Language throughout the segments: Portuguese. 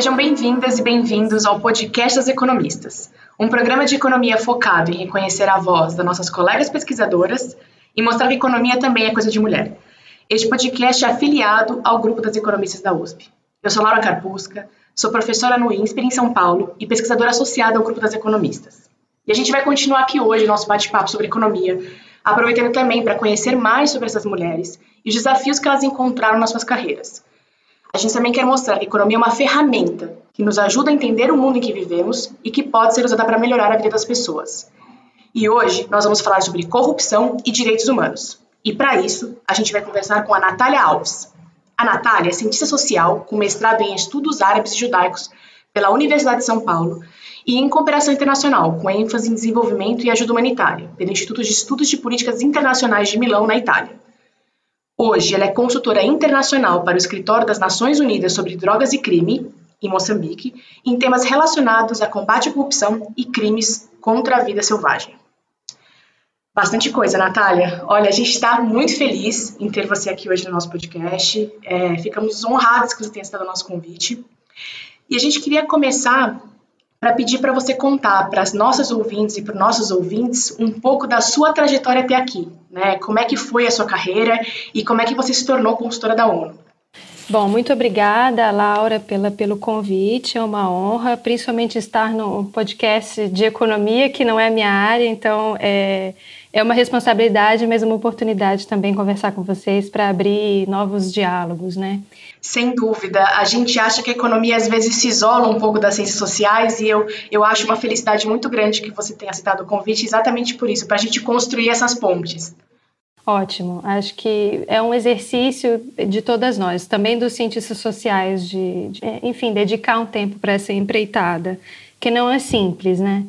Sejam bem-vindas e bem-vindos ao Podcast das Economistas, um programa de economia focado em reconhecer a voz das nossas colegas pesquisadoras e mostrar que economia também é coisa de mulher. Este podcast é afiliado ao grupo das economistas da USP. Eu sou Laura Carpusca, sou professora no INSPER em São Paulo e pesquisadora associada ao grupo das economistas. E a gente vai continuar aqui hoje nosso bate-papo sobre economia, aproveitando também para conhecer mais sobre essas mulheres e os desafios que elas encontraram nas suas carreiras. A gente também quer mostrar que a economia é uma ferramenta que nos ajuda a entender o mundo em que vivemos e que pode ser usada para melhorar a vida das pessoas. E hoje nós vamos falar sobre corrupção e direitos humanos. E para isso, a gente vai conversar com a Natália Alves. A Natália é cientista social com mestrado em estudos árabes e judaicos pela Universidade de São Paulo e em cooperação internacional, com ênfase em desenvolvimento e ajuda humanitária, pelo Instituto de Estudos de Políticas Internacionais de Milão, na Itália. Hoje, ela é consultora internacional para o Escritório das Nações Unidas sobre Drogas e Crime, em Moçambique, em temas relacionados a combate à corrupção e crimes contra a vida selvagem. Bastante coisa, Natália. Olha, a gente está muito feliz em ter você aqui hoje no nosso podcast. É, ficamos honrados que você tenha aceitado o nosso convite. E a gente queria começar para pedir para você contar para as nossas ouvintes e para os nossos ouvintes um pouco da sua trajetória até aqui, né? Como é que foi a sua carreira e como é que você se tornou consultora da ONU. Bom, muito obrigada, Laura, pela, pelo convite. É uma honra, principalmente estar no podcast de economia, que não é minha área, então é, é uma responsabilidade, mas uma oportunidade também conversar com vocês para abrir novos diálogos, né? Sem dúvida. A gente acha que a economia às vezes se isola um pouco das ciências sociais e eu, eu acho uma felicidade muito grande que você tenha aceitado o convite exatamente por isso, para a gente construir essas pontes. Ótimo. Acho que é um exercício de todas nós, também dos cientistas sociais, de, de enfim, dedicar um tempo para essa empreitada, que não é simples, né?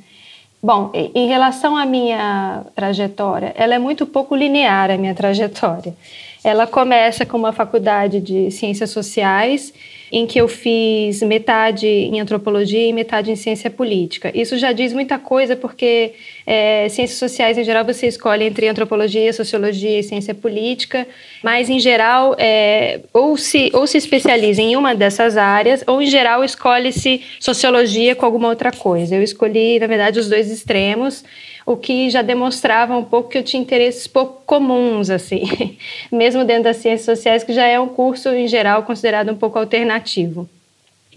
Bom, em relação à minha trajetória, ela é muito pouco linear, a minha trajetória. Ela começa com uma faculdade de ciências sociais em que eu fiz metade em antropologia e metade em ciência política. Isso já diz muita coisa, porque é, ciências sociais, em geral, você escolhe entre antropologia, sociologia e ciência política, mas, em geral, é, ou, se, ou se especializa em uma dessas áreas, ou, em geral, escolhe-se sociologia com alguma outra coisa. Eu escolhi, na verdade, os dois extremos o que já demonstrava um pouco que eu tinha interesses pouco comuns, assim, mesmo dentro das ciências sociais, que já é um curso, em geral, considerado um pouco alternativo.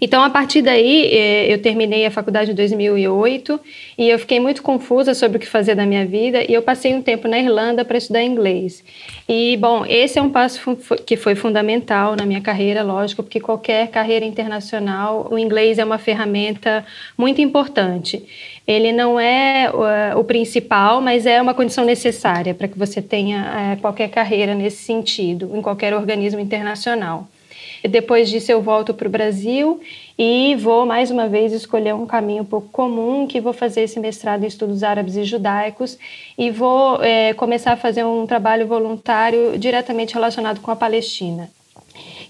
Então, a partir daí, eh, eu terminei a faculdade em 2008 e eu fiquei muito confusa sobre o que fazer da minha vida e eu passei um tempo na Irlanda para estudar inglês. E, bom, esse é um passo que foi fundamental na minha carreira, lógico, porque qualquer carreira internacional, o inglês é uma ferramenta muito importante. Ele não é uh, o principal, mas é uma condição necessária para que você tenha uh, qualquer carreira nesse sentido, em qualquer organismo internacional. Depois disso, eu volto para o Brasil e vou mais uma vez escolher um caminho pouco comum, que vou fazer esse mestrado em estudos árabes e judaicos e vou é, começar a fazer um trabalho voluntário diretamente relacionado com a Palestina.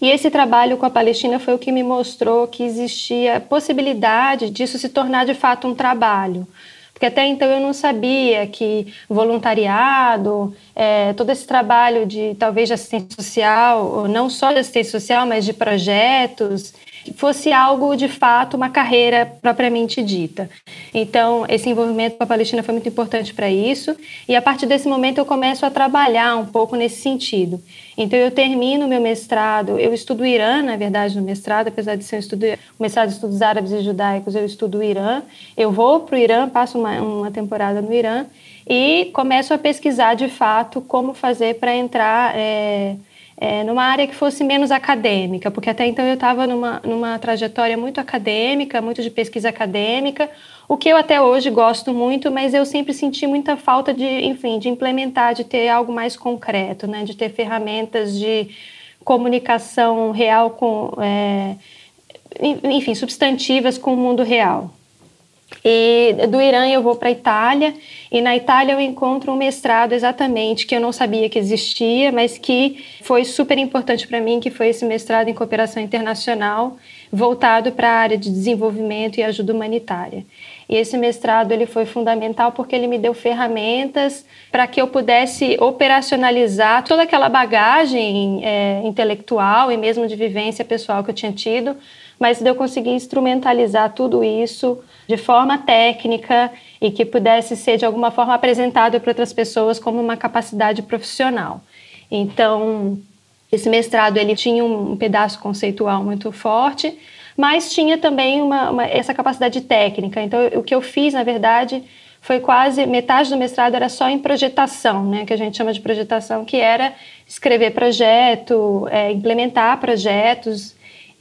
E esse trabalho com a Palestina foi o que me mostrou que existia possibilidade disso se tornar de fato um trabalho. Porque até então eu não sabia que voluntariado, é, todo esse trabalho de talvez de assistência social, não só de assistência social, mas de projetos, fosse algo de fato uma carreira propriamente dita. Então, esse envolvimento com a Palestina foi muito importante para isso, e a partir desse momento eu começo a trabalhar um pouco nesse sentido. Então, eu termino meu mestrado, eu estudo Irã, na verdade, no mestrado, apesar de ser um estudo, mestrado de estudos árabes e judaicos, eu estudo Irã. Eu vou para o Irã, passo uma, uma temporada no Irã e começo a pesquisar de fato como fazer para entrar. É, é, numa área que fosse menos acadêmica, porque até então eu estava numa, numa trajetória muito acadêmica, muito de pesquisa acadêmica, o que eu até hoje gosto muito, mas eu sempre senti muita falta de, enfim, de implementar, de ter algo mais concreto, né, de ter ferramentas de comunicação real com, é, enfim, substantivas com o mundo real. E do Irã eu vou para a Itália e na Itália eu encontro um mestrado exatamente que eu não sabia que existia, mas que foi super importante para mim, que foi esse mestrado em cooperação internacional voltado para a área de desenvolvimento e ajuda humanitária. E esse mestrado ele foi fundamental porque ele me deu ferramentas para que eu pudesse operacionalizar toda aquela bagagem é, intelectual e mesmo de vivência pessoal que eu tinha tido, mas de eu conseguir instrumentalizar tudo isso de forma técnica e que pudesse ser de alguma forma apresentado para outras pessoas como uma capacidade profissional. Então, esse mestrado ele tinha um pedaço conceitual muito forte, mas tinha também uma, uma, essa capacidade técnica. Então, o que eu fiz, na verdade, foi quase metade do mestrado era só em projetação, né, que a gente chama de projetação, que era escrever projeto, é, implementar projetos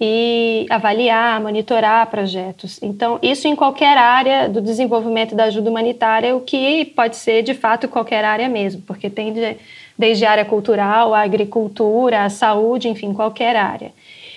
e avaliar, monitorar projetos. Então, isso em qualquer área do desenvolvimento da ajuda humanitária, o que pode ser de fato qualquer área mesmo, porque tem de, desde a área cultural, a agricultura, a saúde, enfim, qualquer área.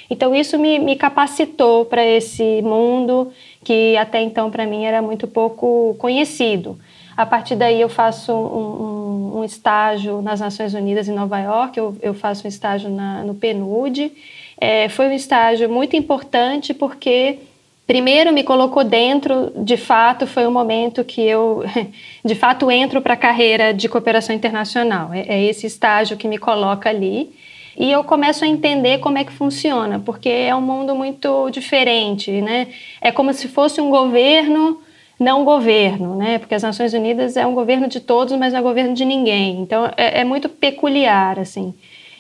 Então, isso me, me capacitou para esse mundo que até então para mim era muito pouco conhecido. A partir daí, eu faço um, um, um estágio nas Nações Unidas em Nova York, eu, eu faço um estágio na, no PNUD. É, foi um estágio muito importante porque primeiro me colocou dentro, de fato, foi o um momento que eu, de fato, entro para a carreira de cooperação internacional. É, é, esse estágio que me coloca ali. E eu começo a entender como é que funciona, porque é um mundo muito diferente, né? É como se fosse um governo não governo, né? Porque as Nações Unidas é um governo de todos, mas não é governo de ninguém. Então é, é muito peculiar, assim.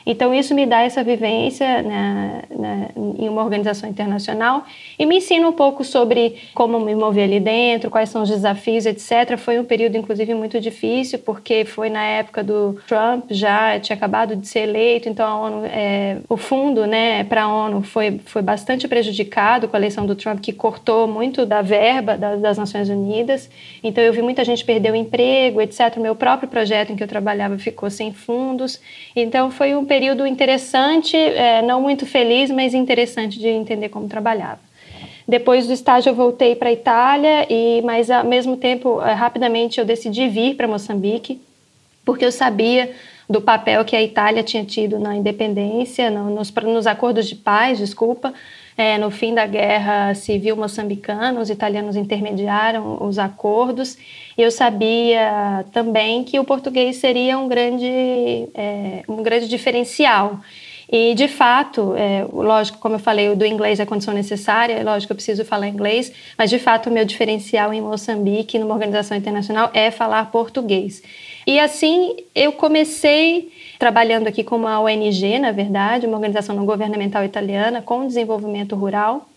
Então, isso me dá essa vivência né, né, em uma organização internacional e me ensina um pouco sobre como me mover ali dentro, quais são os desafios, etc. Foi um período, inclusive, muito difícil, porque foi na época do Trump, já tinha acabado de ser eleito, então a ONU, é, o fundo né, para a ONU foi, foi bastante prejudicado com a eleição do Trump, que cortou muito da verba das, das Nações Unidas. Então, eu vi muita gente perder o emprego, etc. O meu próprio projeto em que eu trabalhava ficou sem fundos. Então, foi um período período interessante, é, não muito feliz, mas interessante de entender como trabalhava. Depois do estágio eu voltei para a Itália e, mas ao mesmo tempo, é, rapidamente eu decidi vir para Moçambique, porque eu sabia do papel que a Itália tinha tido na independência, no, nos, nos acordos de paz, desculpa, é, no fim da guerra civil moçambicana, os italianos intermediaram os acordos. E eu sabia também que o português seria um grande, é, um grande diferencial. E, de fato, é, lógico, como eu falei, o do inglês é condição necessária, lógico, eu preciso falar inglês, mas, de fato, o meu diferencial em Moçambique, numa organização internacional, é falar português. E, assim, eu comecei trabalhando aqui com uma ONG, na verdade, uma organização não governamental italiana com desenvolvimento rural.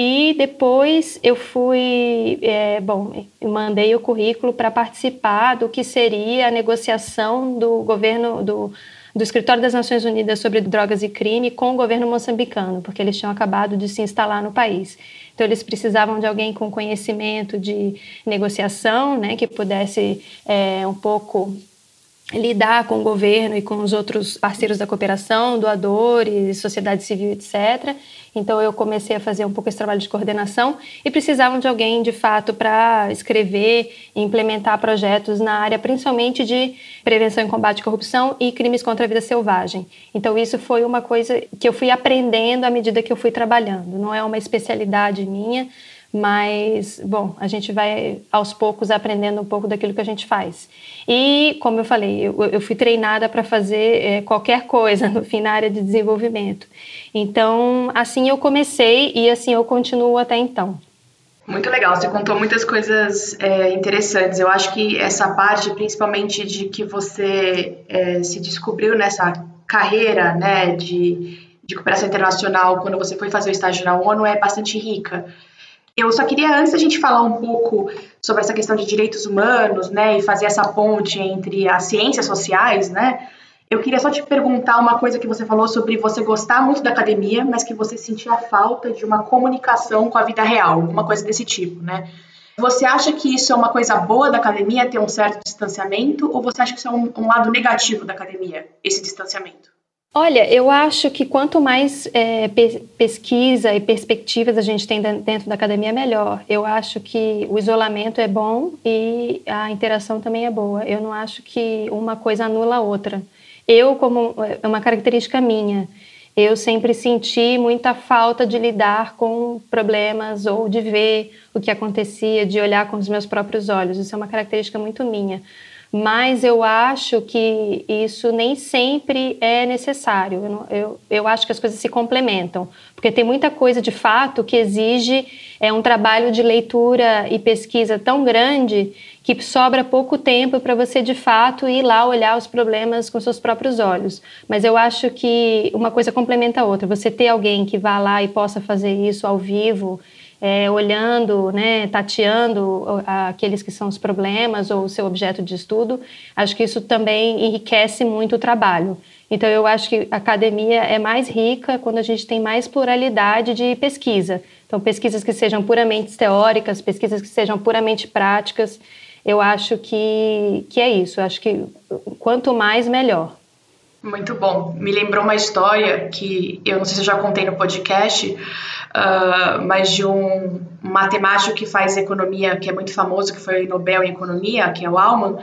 E depois eu fui, é, bom, mandei o currículo para participar do que seria a negociação do governo do, do Escritório das Nações Unidas sobre Drogas e Crime com o governo moçambicano, porque eles tinham acabado de se instalar no país. Então eles precisavam de alguém com conhecimento de negociação, né, que pudesse é, um pouco lidar com o governo e com os outros parceiros da cooperação, doadores, sociedade civil, etc. Então eu comecei a fazer um pouco esse trabalho de coordenação e precisavam de alguém de fato para escrever e implementar projetos na área principalmente de prevenção e combate à corrupção e crimes contra a vida selvagem. Então isso foi uma coisa que eu fui aprendendo à medida que eu fui trabalhando. Não é uma especialidade minha, mas, bom, a gente vai aos poucos aprendendo um pouco daquilo que a gente faz. E, como eu falei, eu, eu fui treinada para fazer é, qualquer coisa no fim na área de desenvolvimento. Então, assim eu comecei e assim eu continuo até então. Muito legal, você contou muitas coisas é, interessantes. Eu acho que essa parte, principalmente de que você é, se descobriu nessa carreira né, de, de cooperação internacional quando você foi fazer o estágio na ONU, é bastante rica. Eu só queria, antes da gente falar um pouco sobre essa questão de direitos humanos, né, e fazer essa ponte entre as ciências sociais, né, eu queria só te perguntar uma coisa que você falou sobre você gostar muito da academia, mas que você sentia falta de uma comunicação com a vida real, uma coisa desse tipo, né? Você acha que isso é uma coisa boa da academia, ter um certo distanciamento, ou você acha que isso é um, um lado negativo da academia, esse distanciamento? Olha, eu acho que quanto mais é, pesquisa e perspectivas a gente tem dentro da academia, melhor. Eu acho que o isolamento é bom e a interação também é boa. Eu não acho que uma coisa anula a outra. Eu, como é uma característica minha, eu sempre senti muita falta de lidar com problemas ou de ver o que acontecia, de olhar com os meus próprios olhos. Isso é uma característica muito minha. Mas eu acho que isso nem sempre é necessário. Eu, eu, eu acho que as coisas se complementam, porque tem muita coisa de fato que exige é, um trabalho de leitura e pesquisa tão grande que sobra pouco tempo para você de fato ir lá olhar os problemas com seus próprios olhos. Mas eu acho que uma coisa complementa a outra. Você ter alguém que vá lá e possa fazer isso ao vivo, é, olhando, né, tateando aqueles que são os problemas ou o seu objeto de estudo, acho que isso também enriquece muito o trabalho. Então, eu acho que a academia é mais rica quando a gente tem mais pluralidade de pesquisa. Então, pesquisas que sejam puramente teóricas, pesquisas que sejam puramente práticas eu acho que, que é isso. Eu acho que quanto mais, melhor. Muito bom. Me lembrou uma história que eu não sei se eu já contei no podcast, uh, mas de um matemático que faz economia, que é muito famoso, que foi Nobel em economia, que é o Alman,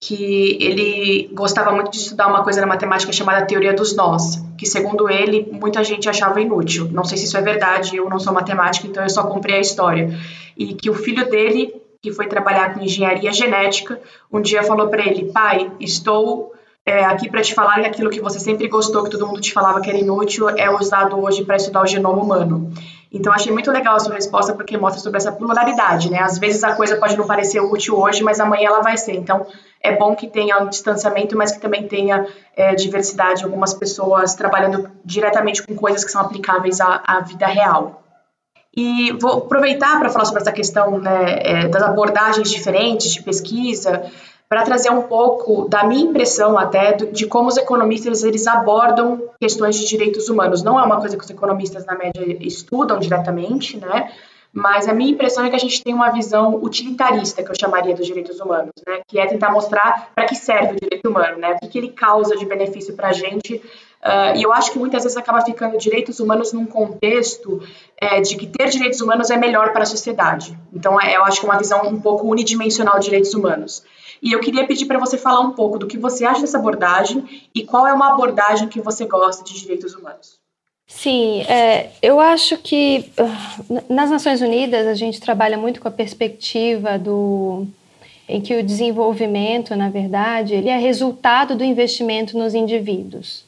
que ele gostava muito de estudar uma coisa na matemática chamada teoria dos nós, que segundo ele muita gente achava inútil. Não sei se isso é verdade, eu não sou matemática, então eu só comprei a história. E que o filho dele que foi trabalhar com engenharia genética, um dia falou para ele: Pai, estou é, aqui para te falar que aquilo que você sempre gostou, que todo mundo te falava que era inútil, é usado hoje para estudar o genoma humano. Então, achei muito legal a sua resposta, porque mostra sobre essa pluralidade, né? Às vezes a coisa pode não parecer útil hoje, mas amanhã ela vai ser. Então, é bom que tenha um distanciamento, mas que também tenha é, diversidade, algumas pessoas trabalhando diretamente com coisas que são aplicáveis à, à vida real. E vou aproveitar para falar sobre essa questão né, é, das abordagens diferentes de pesquisa, para trazer um pouco da minha impressão até de como os economistas eles abordam questões de direitos humanos. Não é uma coisa que os economistas na média estudam diretamente, né? Mas a minha impressão é que a gente tem uma visão utilitarista, que eu chamaria dos direitos humanos, né? Que é tentar mostrar para que serve o direito humano, né? O que, que ele causa de benefício para a gente Uh, e eu acho que muitas vezes acaba ficando direitos humanos num contexto é, de que ter direitos humanos é melhor para a sociedade. Então, é, eu acho que é uma visão um pouco unidimensional de direitos humanos. E eu queria pedir para você falar um pouco do que você acha dessa abordagem e qual é uma abordagem que você gosta de direitos humanos. Sim, é, eu acho que uh, nas Nações Unidas a gente trabalha muito com a perspectiva do em que o desenvolvimento, na verdade, ele é resultado do investimento nos indivíduos.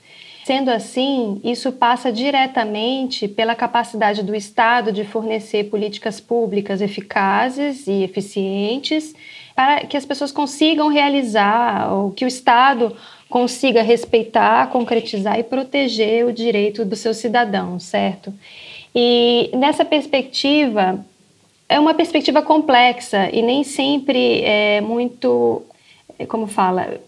Sendo assim, isso passa diretamente pela capacidade do Estado de fornecer políticas públicas eficazes e eficientes para que as pessoas consigam realizar, ou que o Estado consiga respeitar, concretizar e proteger o direito dos seus cidadãos, certo? E nessa perspectiva, é uma perspectiva complexa e nem sempre é muito, como fala,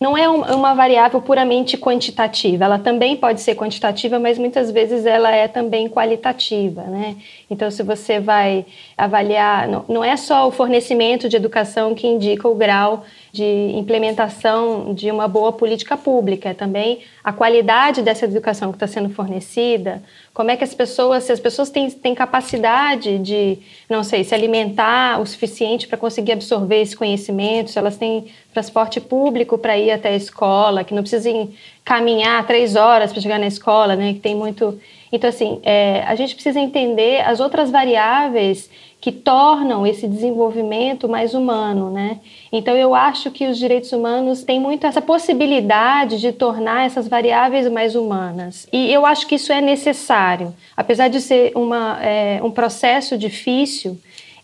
não é uma variável puramente quantitativa, ela também pode ser quantitativa, mas muitas vezes ela é também qualitativa, né? Então, se você vai avaliar, não, é só o fornecimento de educação que indica o grau de implementação de uma boa política pública, é também a qualidade dessa educação que está sendo fornecida, como é que as pessoas, se as pessoas têm, têm capacidade de, não sei, se alimentar o suficiente para conseguir absorver esse conhecimento, se elas têm transporte público para ir até a escola, que não precisem caminhar três horas para chegar na escola, né, que tem muito... Então, assim, é, a gente precisa entender as outras variáveis que tornam esse desenvolvimento mais humano, né? Então eu acho que os direitos humanos têm muito essa possibilidade de tornar essas variáveis mais humanas. E eu acho que isso é necessário, apesar de ser uma, é, um processo difícil,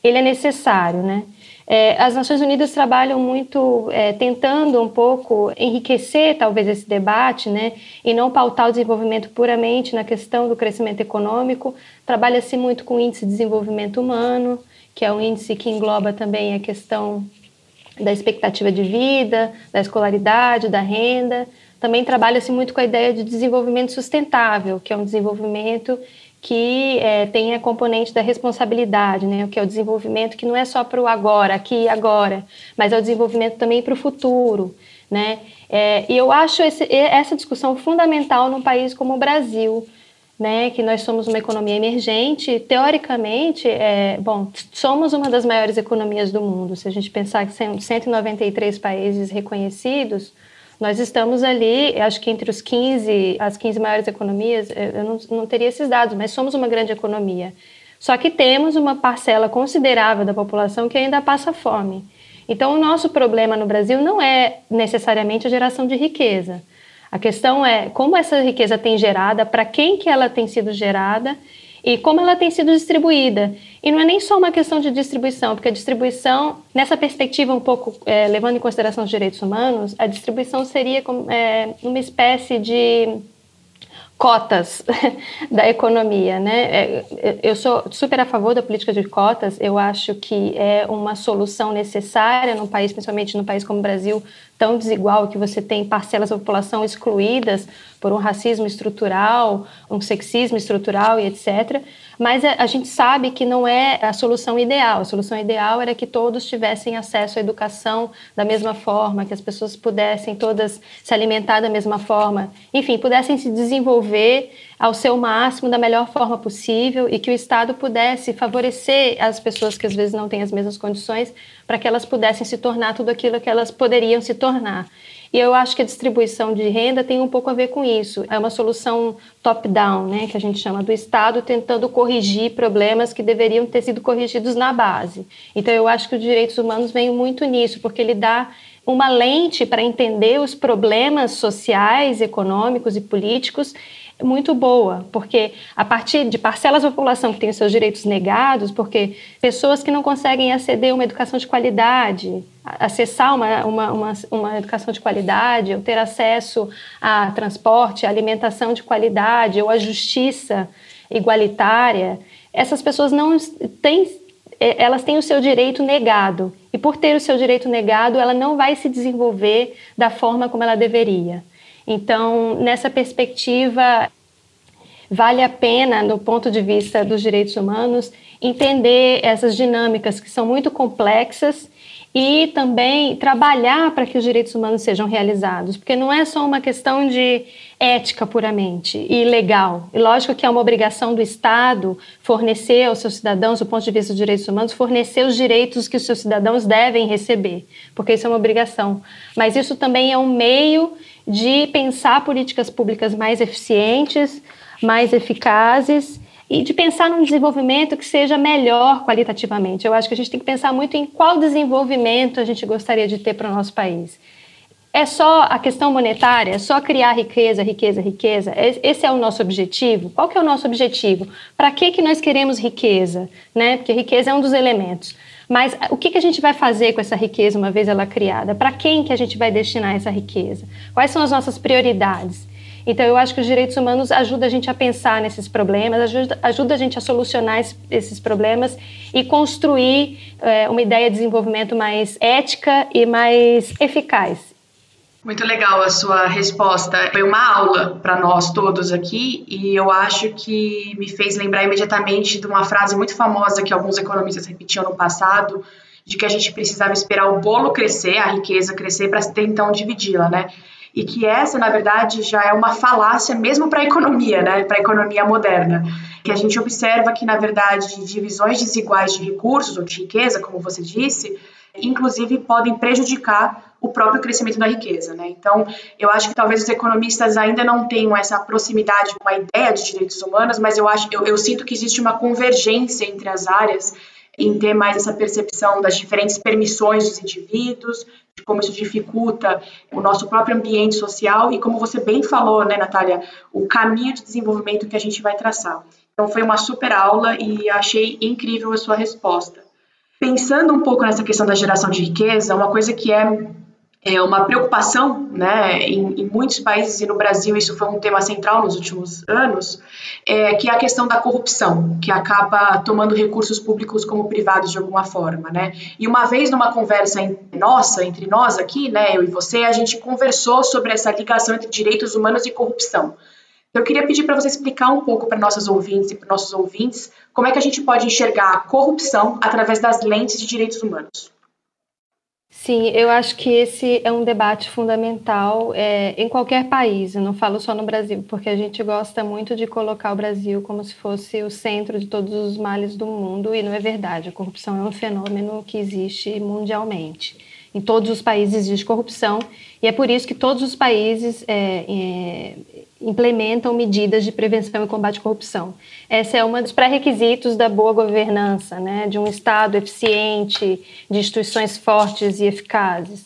ele é necessário, né? É, as Nações Unidas trabalham muito é, tentando um pouco enriquecer talvez esse debate, né, e não pautar o desenvolvimento puramente na questão do crescimento econômico. Trabalha-se muito com o índice de desenvolvimento humano, que é um índice que engloba também a questão da expectativa de vida, da escolaridade, da renda. Também trabalha-se muito com a ideia de desenvolvimento sustentável, que é um desenvolvimento que é, tem a componente da responsabilidade, né, que é o desenvolvimento que não é só para o agora, aqui e agora, mas é o desenvolvimento também para o futuro. Né? É, e eu acho esse, essa discussão fundamental num país como o Brasil, né, que nós somos uma economia emergente, teoricamente, é, bom, somos uma das maiores economias do mundo. Se a gente pensar que são 193 países reconhecidos, Nós estamos ali, acho que entre os 15, as 15 maiores economias, eu não, não teria esses dados, mas somos uma grande economia. Só que temos uma parcela considerável da população que ainda passa fome. Então, o nosso problema no Brasil não é necessariamente a geração de riqueza. A questão é como essa riqueza tem gerada, para quem que ela tem sido gerada e como ela tem sido distribuída. E não é nem só uma questão de distribuição, porque a distribuição, nessa perspectiva um pouco é, levando em consideração os direitos humanos, a distribuição seria como, é, uma espécie de cotas da economia, né? É, eu sou super a favor da política de cotas. Eu acho que é uma solução necessária num país, principalmente num país como o Brasil, tão desigual que você tem parcelas da população excluídas por um racismo estrutural, um sexismo estrutural e etc. Mas a, gente sabe que não é a solução ideal. A solução ideal era que todos tivessem acesso à educação da mesma forma, que as pessoas pudessem todas se alimentar da mesma forma, enfim, pudessem se desenvolver ao seu máximo da melhor forma possível e que o Estado pudesse favorecer as pessoas que às vezes não têm as mesmas condições para que elas pudessem se tornar tudo aquilo que elas poderiam se tornar. E eu acho que a distribuição de renda tem um pouco a ver com isso. É uma solução top-down, né, que a gente chama do Estado tentando corrigir problemas que deveriam ter sido corrigidos na base. Então eu acho que os direitos humanos vêm muito nisso, porque ele dá uma lente para entender os problemas sociais, econômicos e políticos muito boa, porque a partir de parcelas da população que tem os seus direitos negados, porque pessoas que não conseguem aceder a uma educação de qualidade, acessar uma, uma, uma, uma educação de qualidade, ou ter acesso a transporte, a alimentação de qualidade, ou a justiça igualitária, essas pessoas não têm, é, elas têm o seu direito negado. E por ter o seu direito negado, ela não vai se desenvolver da forma como ela deveria. Então, nessa perspectiva, vale a pena, do ponto de vista dos direitos humanos, entender essas dinâmicas que são muito complexas e também trabalhar para que os direitos humanos sejam realizados, porque não é só uma questão de ética puramente e legal. E lógico que é uma obrigação do Estado fornecer aos seus cidadãos, do ponto de vista dos direitos humanos, fornecer os direitos que os seus cidadãos devem receber, porque isso é uma obrigação. Mas isso também é um meio de pensar políticas públicas mais eficientes, mais eficazes e de pensar num desenvolvimento que seja melhor qualitativamente. Eu acho que a gente tem que pensar muito em qual desenvolvimento a gente gostaria de ter para o nosso país. É só a questão monetária? É só criar riqueza, riqueza, riqueza? Esse é o nosso objetivo? Qual que é o nosso objetivo? Para que, que nós queremos riqueza? Né? Porque riqueza é um dos elementos. Mas o que, que a gente vai fazer com essa riqueza uma vez ela criada? Para quem que a gente vai destinar essa riqueza? Quais são as nossas prioridades? Então, eu acho que os direitos humanos ajudam a gente a pensar nesses problemas, ajuda, ajuda a gente a solucionar esses problemas e construir é, uma ideia de desenvolvimento mais ética e mais eficaz. Muito legal a sua resposta. Foi uma aula para nós todos aqui e eu acho que me fez lembrar imediatamente de uma frase muito famosa que alguns economistas repetiam no passado, de que a gente precisava esperar o bolo crescer, a riqueza crescer para então dividi-la, né? E que essa, na verdade, já é uma falácia mesmo para a economia, né? Para a economia moderna. Que a gente observa que, na verdade, divisões desiguais de recursos ou de riqueza, como você disse, inclusive podem prejudicar o próprio crescimento da riqueza. Né? Então, eu acho que talvez os economistas ainda não tenham essa proximidade com a ideia de direitos humanos, mas eu acho, eu, eu sinto que existe uma convergência entre as áreas em ter mais essa percepção das diferentes permissões dos indivíduos, de como isso dificulta o nosso próprio ambiente social e como você bem falou, né, Natália, o caminho de desenvolvimento que a gente vai traçar. Então foi uma super aula e achei incrível a sua resposta. Pensando um pouco nessa questão da geração de riqueza, uma coisa que é, é uma preocupação né, em, em, muitos países, e no Brasil isso foi um tema central nos últimos anos, é, que é a questão da corrupção, que acaba tomando recursos públicos como privados de alguma forma. Né? E uma vez numa conversa nossa, entre nós aqui, né, eu e você, a gente conversou sobre essa ligação entre direitos humanos e corrupção. Eu queria pedir para você explicar um pouco para nossos ouvintes e para nossos ouvintes como é que a gente pode enxergar a corrupção através das lentes de direitos humanos. Sim, eu acho que esse é um debate fundamental é, em qualquer país, eu não falo só no Brasil, porque a gente gosta muito de colocar o Brasil como se fosse o centro de todos os males do mundo, e não é verdade. A corrupção é um fenômeno que existe mundialmente Em todos os países existe corrupção e é por isso que todos os países é, é, implementam medidas de prevenção e combate à corrupção. Esse é um dos pré-requisitos da boa governança, né, de um Estado eficiente, de instituições fortes e eficazes.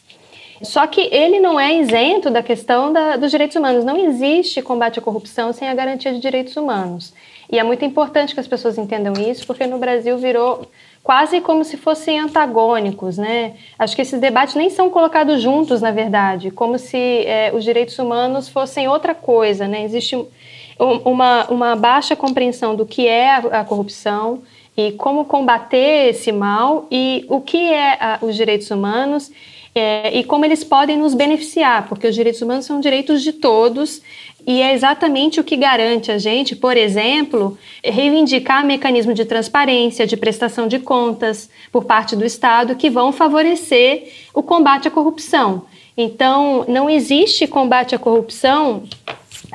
Só que ele não é isento da questão da, dos direitos humanos. Não existe combate à corrupção sem a garantia de direitos humanos. E é muito importante que as pessoas entendam isso, porque no Brasil virou quase como se fossem antagônicos, né? Acho que esses debates nem são colocados juntos, na verdade, como se é, os direitos humanos fossem outra coisa, né? Existe uma, uma baixa compreensão do que é a, a corrupção e como combater esse mal e o que é a, os direitos humanos é, e como eles podem nos beneficiar, porque os direitos humanos são direitos de todos e é exatamente o que garante a gente, por exemplo, reivindicar mecanismos de transparência, de prestação de contas por parte do Estado que vão favorecer o combate à corrupção. Então, não existe combate à corrupção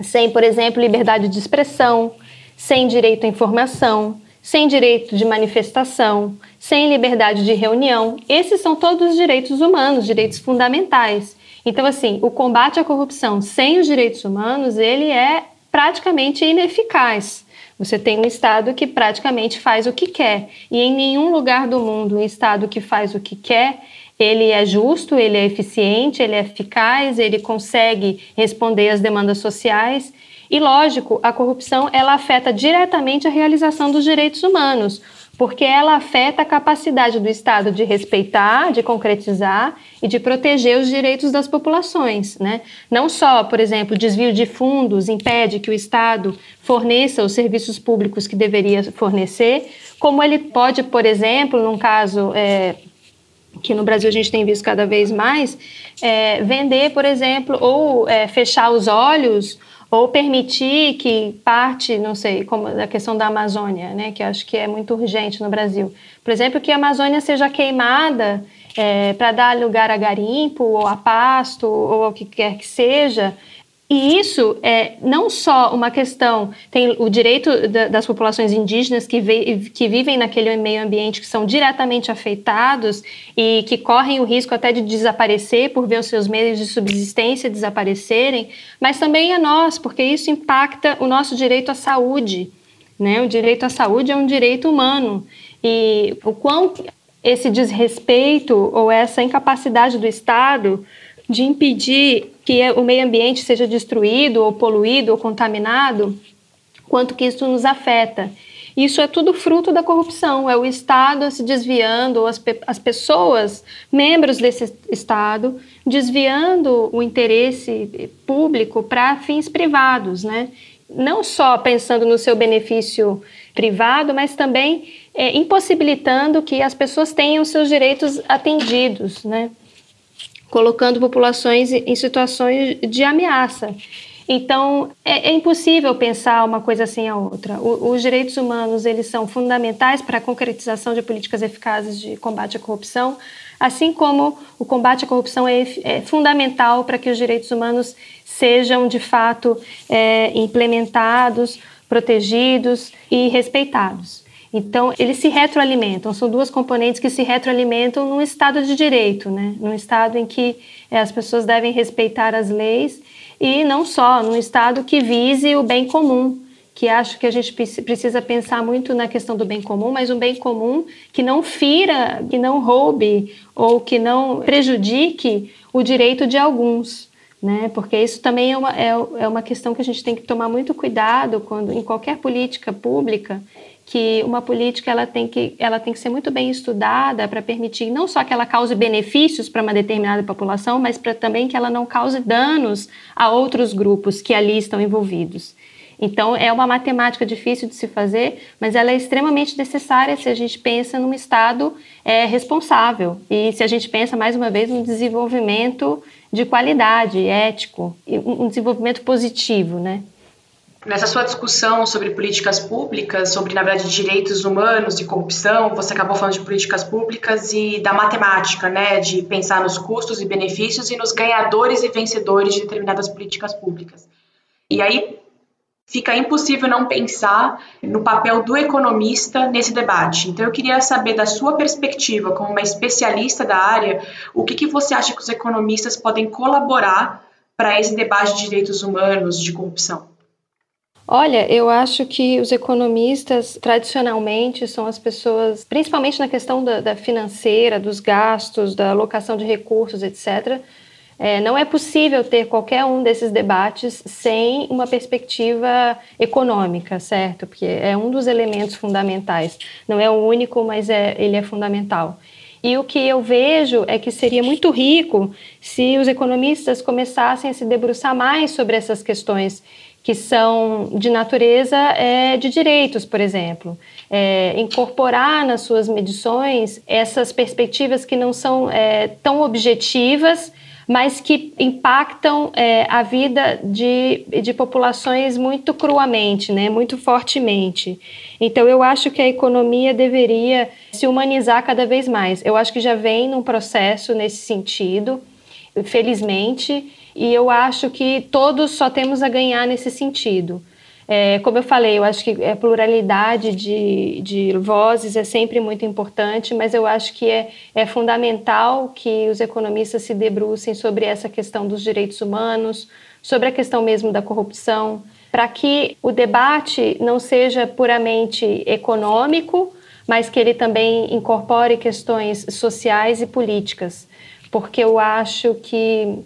sem, por exemplo, liberdade de expressão, sem direito à informação, sem direito de manifestação, sem liberdade de reunião. Esses são todos direitos humanos, direitos fundamentais. Então, assim, o combate à corrupção sem os direitos humanos, ele é praticamente ineficaz. Você tem um Estado que praticamente faz o que quer. E em nenhum lugar do mundo, um Estado que faz o que quer, ele é justo, ele é eficiente, ele é eficaz, ele consegue responder às demandas sociais. E lógico, a corrupção ela afeta diretamente a realização dos direitos humanos, porque ela afeta a capacidade do Estado de respeitar, de concretizar e de proteger os direitos das populações, né? Não só, por exemplo, desvio de fundos impede que o Estado forneça os serviços públicos que deveria fornecer, como ele pode, por exemplo, num caso é, que no Brasil a gente tem visto cada vez mais, é, vender, por exemplo, ou é, fechar os olhos ou permitir que parte, não sei, como a questão da Amazônia, né, que acho que é muito urgente no Brasil. Por exemplo, que a Amazônia seja queimada é, para dar lugar a garimpo ou a pasto ou o que quer que seja, e isso é não só uma questão, tem o direito da, das populações indígenas que, ve, que vivem naquele meio ambiente, que são diretamente afetados e que correm o risco até de desaparecer por ver os seus meios de subsistência desaparecerem, mas também a nós, porque isso impacta o nosso direito à saúde. Né? O direito à saúde é um direito humano. E o quão esse desrespeito ou essa incapacidade do Estado de impedir que o meio ambiente seja destruído ou poluído ou contaminado, quanto que isso nos afeta. Isso é tudo fruto da corrupção, é o Estado se desviando, ou as, pe as pessoas, membros desse Estado, desviando o interesse público para fins privados, né? Não só pensando no seu benefício privado, mas também é, impossibilitando que as pessoas tenham seus direitos atendidos, né? Colocando populações em situações de ameaça. Então, é, é, impossível pensar uma coisa sem a outra. O, os direitos humanos, eles são fundamentais para a concretização de políticas eficazes de combate à corrupção, assim como o combate à corrupção é, é fundamental para que os direitos humanos sejam, de fato, é, implementados, protegidos e respeitados. Então, eles se retroalimentam, são duas componentes que se retroalimentam num Estado de direito, né? num Estado em que é, as pessoas devem respeitar as leis e não só, num Estado que vise o bem comum, que acho que a gente precisa pensar muito na questão do bem comum, mas um bem comum que não fira, que não roube ou que não prejudique o direito de alguns. Né? Porque isso também é uma, é, é uma questão que a gente tem que tomar muito cuidado quando, em qualquer política pública, que uma política ela tem que, ela tem que ser muito bem estudada para permitir não só que ela cause benefícios para uma determinada população, mas para também que ela não cause danos a outros grupos que ali estão envolvidos. Então, é uma matemática difícil de se fazer, mas ela é extremamente necessária se a gente pensa num Estado é, responsável e se a gente pensa, mais uma vez, no desenvolvimento de qualidade, ético, um desenvolvimento positivo, né? Nessa sua discussão sobre políticas públicas, sobre, na verdade, direitos humanos e corrupção, você acabou falando de políticas públicas e da matemática, né, de pensar nos custos e benefícios e nos ganhadores e vencedores de determinadas políticas públicas. E aí, fica impossível não pensar no papel do economista nesse debate. Então, eu queria saber, da sua perspectiva, como uma especialista da área, o que, que você acha que os economistas podem colaborar para esse debate de direitos humanos, de corrupção? Olha, eu acho que os economistas tradicionalmente são as pessoas, principalmente na questão da, da financeira, dos gastos, da alocação de recursos, etc. É, não é possível ter qualquer um desses debates sem uma perspectiva econômica, certo? Porque é um dos elementos fundamentais. Não é o único, mas é, ele é fundamental. E o que eu vejo é que seria muito rico se os economistas começassem a se debruçar mais sobre essas questões que são de natureza é, de direitos, por exemplo. É, incorporar nas suas medições essas perspectivas que não são é, tão objetivas, mas que impactam é, a vida de, de populações muito cruamente, né, muito fortemente. Então, eu acho que a economia deveria se humanizar cada vez mais. Eu acho que já vem num processo nesse sentido, felizmente e eu acho que todos só temos a ganhar nesse sentido. É, como eu falei, eu acho que a pluralidade de, de vozes é sempre muito importante, mas eu acho que é, é fundamental que os economistas se debrucem sobre essa questão dos direitos humanos, sobre a questão mesmo da corrupção, para que o debate não seja puramente econômico, mas que ele também incorpore questões sociais e políticas, porque eu acho que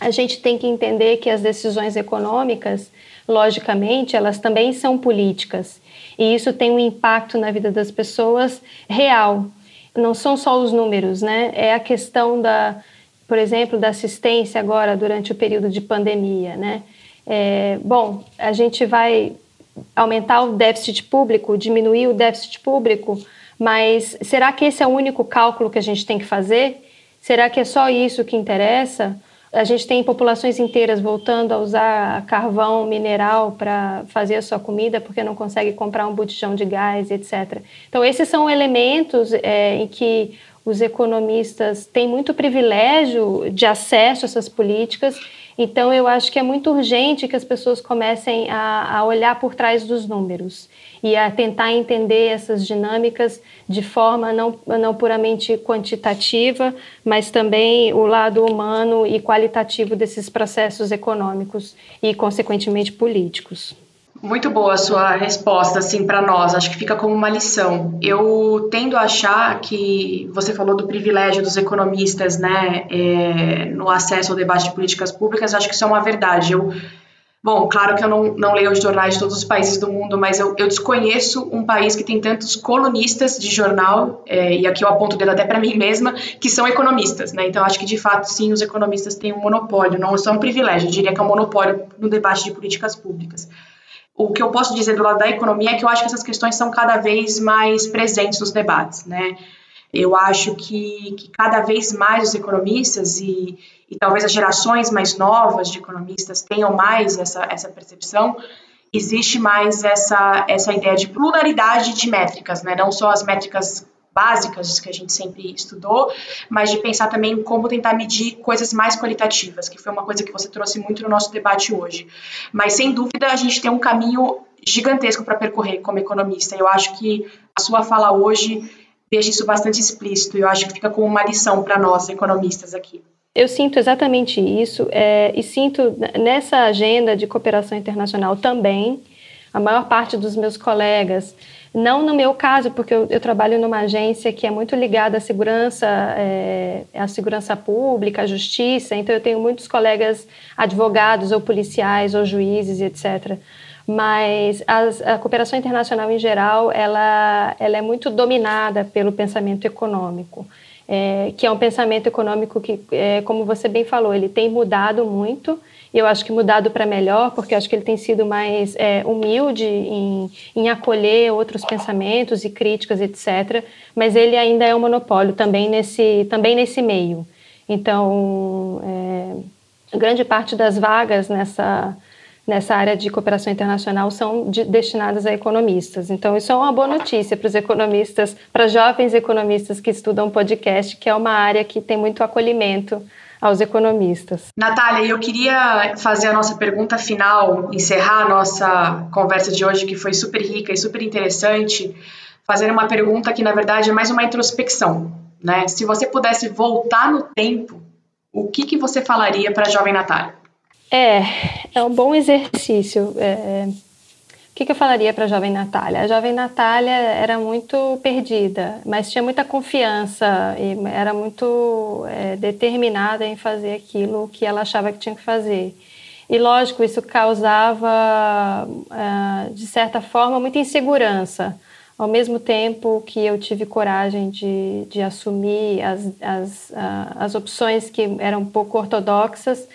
a gente tem que entender que as decisões econômicas, logicamente, elas também são políticas. E isso tem um impacto na vida das pessoas real. Não são só os números, né? É a questão da, por exemplo, da assistência agora durante o período de pandemia, né? É, bom, a gente vai aumentar o déficit público, diminuir o déficit público, mas será que esse é o único cálculo que a gente tem que fazer? Será que é só isso que interessa? A gente tem populações inteiras voltando a usar carvão mineral para fazer a sua comida porque não consegue comprar um botijão de gás, etc. Então, esses são elementos é, em que os economistas têm muito privilégio de acesso a essas políticas. Então, eu acho que é muito urgente que as pessoas comecem a, a olhar por trás dos números e a tentar entender essas dinâmicas de forma não, não puramente quantitativa, mas também o lado humano e qualitativo desses processos econômicos e, consequentemente, políticos. Muito boa a sua resposta, assim, para nós. Acho que fica como uma lição. Eu tendo a achar que você falou do privilégio dos economistas, né, é, no acesso ao debate de políticas públicas. Acho que isso é uma verdade. Eu Bom, claro que eu não, não leio os jornais de todos os países do mundo, mas eu, eu desconheço um país que tem tantos colunistas de jornal, é, e aqui eu aponto o dedo até para mim mesma, que são economistas, né? Então, acho que de fato, sim, os economistas têm um monopólio, não é só um privilégio, eu diria que é um monopólio no debate de políticas públicas. O que eu posso dizer do lado da economia é que eu acho que essas questões são cada vez mais presentes nos debates, né? Eu acho que, que cada vez mais os economistas e e talvez as gerações mais novas de economistas tenham mais essa, essa percepção, existe mais essa, essa ideia de pluralidade de métricas, né? não só as métricas básicas que a gente sempre estudou, mas de pensar também como tentar medir coisas mais qualitativas, que foi uma coisa que você trouxe muito no nosso debate hoje. Mas sem dúvida a gente tem um caminho gigantesco para percorrer como economista. Eu acho que a sua fala hoje deixa isso bastante explícito. Eu acho que fica como uma lição para nós economistas aqui. Eu sinto exatamente isso é, e sinto nessa agenda de cooperação internacional também. A maior parte dos meus colegas, não no meu caso, porque eu, eu trabalho numa agência que é muito ligada à segurança, é, à segurança pública, à justiça, então eu tenho muitos colegas advogados ou policiais ou juízes, etc mas as, a cooperação internacional em geral ela, ela é muito dominada pelo pensamento econômico é, que é um pensamento econômico que, é, como você bem falou, ele tem mudado muito. E eu acho que mudado para melhor, porque eu acho que ele tem sido mais é, humilde em, em acolher outros pensamentos e críticas, etc. Mas ele ainda é um monopólio também nesse, também nesse meio. Então, é, grande parte das vagas nessa nessa área de cooperação internacional são de, destinadas a economistas. Então, isso é uma boa notícia para os economistas, para jovens economistas que estudam podcast, que é uma área que tem muito acolhimento aos economistas. Natália, eu queria fazer a nossa pergunta final, encerrar a nossa conversa de hoje, que foi super rica e super interessante, fazer uma pergunta que, na verdade, é mais uma introspecção. Né? Se você pudesse voltar no tempo, o que, que você falaria para a jovem Natália? É, é um bom exercício. É, o que, que eu falaria para a jovem Natália? A jovem Natália era muito perdida, mas tinha muita confiança e era muito é, determinada em fazer aquilo que ela achava que tinha que fazer. E lógico, isso causava, é, de certa forma, muita insegurança. Ao mesmo tempo que eu tive coragem de, de assumir as, as, as opções que eram pouco ortodoxas,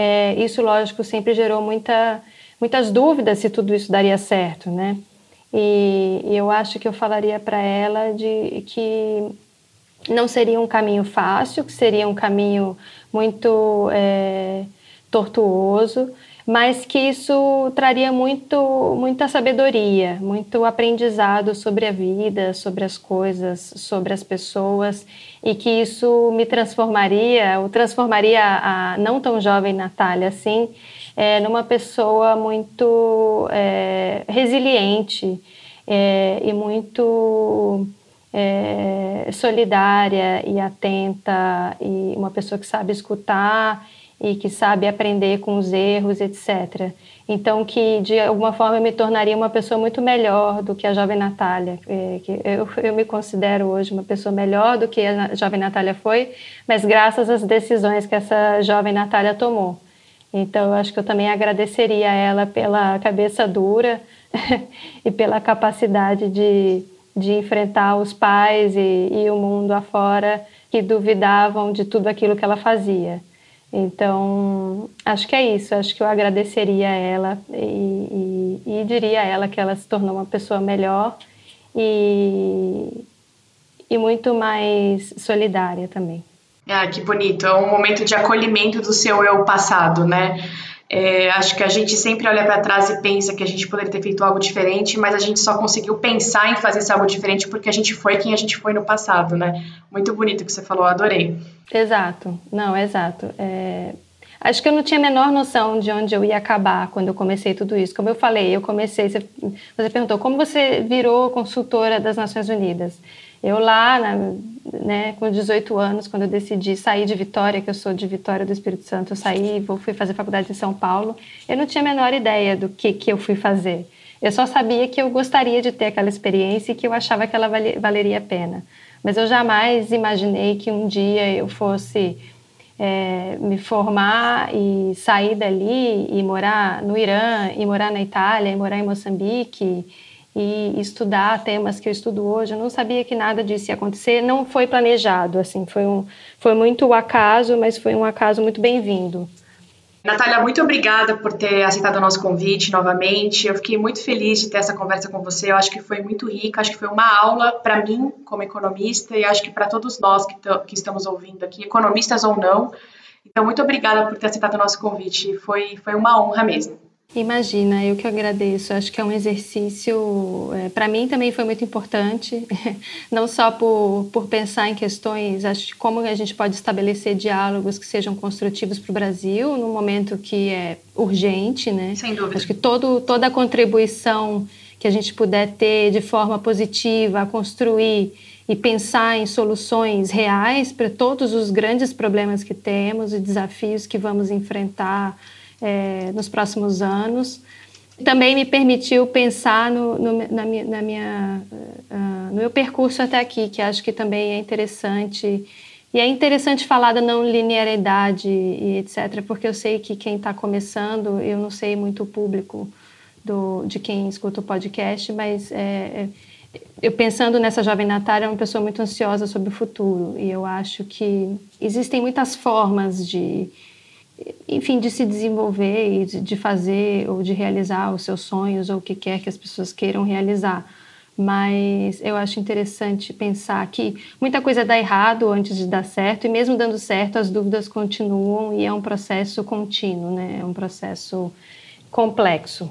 é, isso, lógico, sempre gerou muita muitas dúvidas se tudo isso daria certo, né? E, e eu acho que eu falaria para ela de que não seria um caminho fácil, que seria um caminho muito é, tortuoso, mas que isso traria muito, muita sabedoria, muito aprendizado sobre a vida, sobre as coisas, sobre as pessoas, e que isso me transformaria, ou transformaria a não tão jovem Natália assim, é, numa pessoa muito é, resiliente é, e muito é, solidária e atenta e uma pessoa que sabe escutar e que sabe aprender com os erros, etc. Então, que de alguma forma eu me tornaria uma pessoa muito melhor do que a jovem Natália. Que eu, eu me considero hoje uma pessoa melhor do que a jovem Natália foi, mas graças às decisões que essa jovem Natália tomou. Então, eu acho que eu também agradeceria a ela pela cabeça dura e pela capacidade de, de enfrentar os pais e, e o mundo afora que duvidavam de tudo aquilo que ela fazia. Então, acho que é isso. Acho que eu agradeceria a ela e, e, e, diria a ela que ela se tornou uma pessoa melhor e, e muito mais solidária também. Ah, que bonito. É um momento de acolhimento do seu eu passado, né? É, acho que a gente sempre olha para trás e pensa que a gente poderia ter feito algo diferente, mas a gente só conseguiu pensar em fazer esse algo diferente porque a gente foi quem a gente foi no passado, né? Muito bonito que você falou, adorei. Exato, não, exato. É... Acho que eu não tinha a menor noção de onde eu ia acabar quando eu comecei tudo isso. Como eu falei, eu comecei. Você, você perguntou como você virou consultora das Nações Unidas. Eu lá, na, né, com 18 anos, quando eu decidi sair de Vitória, que eu sou de Vitória do Espírito Santo, eu saí, vou, fui fazer faculdade em São Paulo, eu não tinha a menor ideia do que, que eu fui fazer. Eu só sabia que eu gostaria de ter aquela experiência e que eu achava que ela valeria a pena. Mas eu jamais imaginei que um dia eu fosse é, me formar e sair dali e morar no Irã, e morar na Itália, e morar em Moçambique, e estudar temas que eu estudo hoje. Eu não sabia que nada disso ia acontecer. Não foi planejado, assim, foi, um, foi muito acaso, mas foi um acaso muito bem-vindo. Natália, muito obrigada por ter aceitado o nosso convite novamente. Eu fiquei muito feliz de ter essa conversa com você. Eu acho que foi muito rica, acho que foi uma aula para mim, como economista, e acho que para todos nós que, que estamos ouvindo aqui, economistas ou não. Então, muito obrigada por ter aceitado o nosso convite. Foi, foi uma honra mesmo. Imagina, eu que agradeço. Acho que é um exercício, é, para mim também foi muito importante, não só por, por pensar em questões, acho como a gente pode estabelecer diálogos que sejam construtivos para o Brasil, num momento que é urgente, né? Sem dúvida. Acho que todo, toda a contribuição que a gente puder ter de forma positiva a construir e pensar em soluções reais para todos os grandes problemas que temos e desafios que vamos enfrentar é, nos próximos anos. Também me permitiu pensar no, no, na minha, na minha uh, no meu percurso até aqui, que acho que também é interessante. E é interessante falar da não linearidade e etc., porque eu sei que quem está começando, eu não sei muito o público do, de quem escuta o podcast, mas é, eu pensando nessa jovem Natália, é uma pessoa muito ansiosa sobre o futuro. E eu acho que existem muitas formas de, enfim, de se desenvolver e de fazer ou de realizar os seus sonhos ou o que quer que as pessoas queiram realizar. Mas eu acho interessante pensar que muita coisa dá errado antes de dar certo, e mesmo dando certo, as dúvidas continuam e é um processo contínuo, né? É um processo complexo.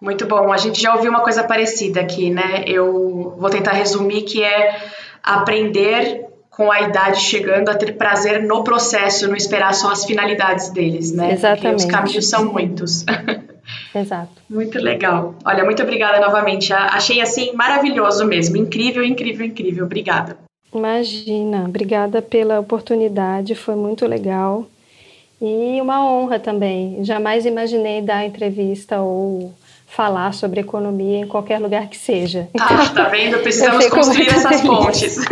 Muito bom. A gente já ouviu uma coisa parecida aqui, né? Eu vou tentar resumir que é aprender com a idade chegando a ter prazer no processo, não esperar só as finalidades deles, né? Exatamente. Porque os caminhos são muitos. Exato. Muito legal. Olha, muito obrigada novamente. Achei assim maravilhoso mesmo. Incrível, incrível, incrível. Obrigada. Imagina. Obrigada pela oportunidade. Foi muito legal. E uma honra também. Jamais imaginei dar entrevista ou falar sobre economia em qualquer lugar que seja. Ah, tá vendo? Precisamos construir essas pontes.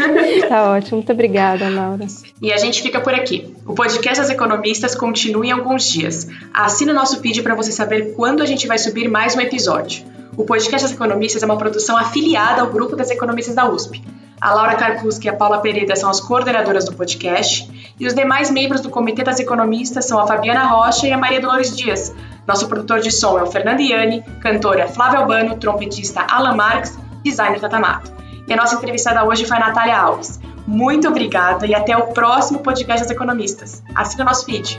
Tá ótimo. Muito obrigada, Laura. E a gente fica por aqui. O podcast das economistas continua em alguns dias. Assine o nosso feed para você saber quando a gente vai subir mais um episódio. O podcast das economistas é uma produção afiliada ao grupo das economistas da USP. A Laura Karkuski e a Paula Pereira são as coordenadoras do podcast e os demais membros do Comitê das Economistas são a Fabiana Rocha e a Maria Dolores Dias. Nosso produtor de som é o Fernando Iani, cantora Flávia Albano, trompetista Alan Marques, designer Tatamato. E a nossa entrevistada hoje foi a Natália Alves. Muito obrigada e até o próximo podcast das economistas. Assina nosso feed.